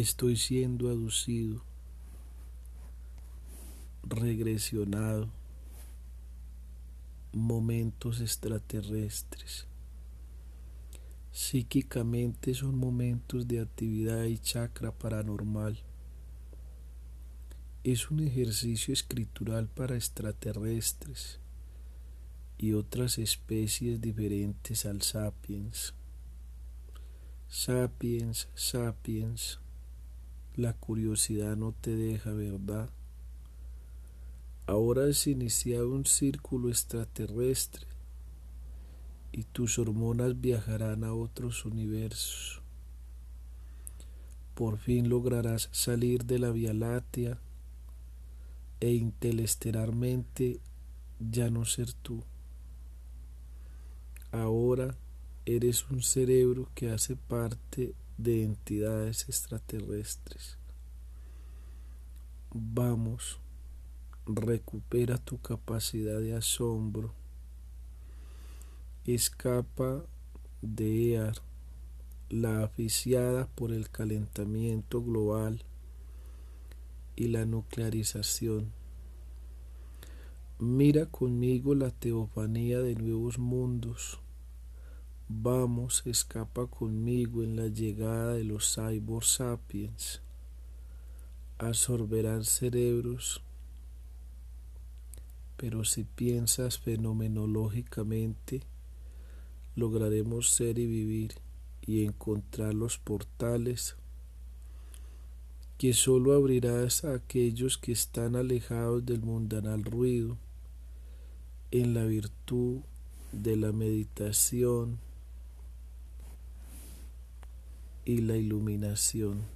estoy siendo aducido, regresionado, momentos extraterrestres. Psíquicamente son momentos de actividad y chakra paranormal. Es un ejercicio escritural para extraterrestres y otras especies diferentes al sapiens. Sapiens, sapiens, la curiosidad no te deja, ¿verdad? Ahora has iniciado un círculo extraterrestre y tus hormonas viajarán a otros universos. Por fin lograrás salir de la Vía Láctea e intelestelarmente ya no ser tú. Ahora eres un cerebro que hace parte de entidades extraterrestres. Vamos, recupera tu capacidad de asombro escapa de EAR, la aficiada por el calentamiento global y la nuclearización. Mira conmigo la teofanía de nuevos mundos. Vamos, escapa conmigo en la llegada de los cyborg sapiens. Absorberán cerebros. Pero si piensas fenomenológicamente, lograremos ser y vivir y encontrar los portales que solo abrirás a aquellos que están alejados del mundanal ruido en la virtud de la meditación y la iluminación.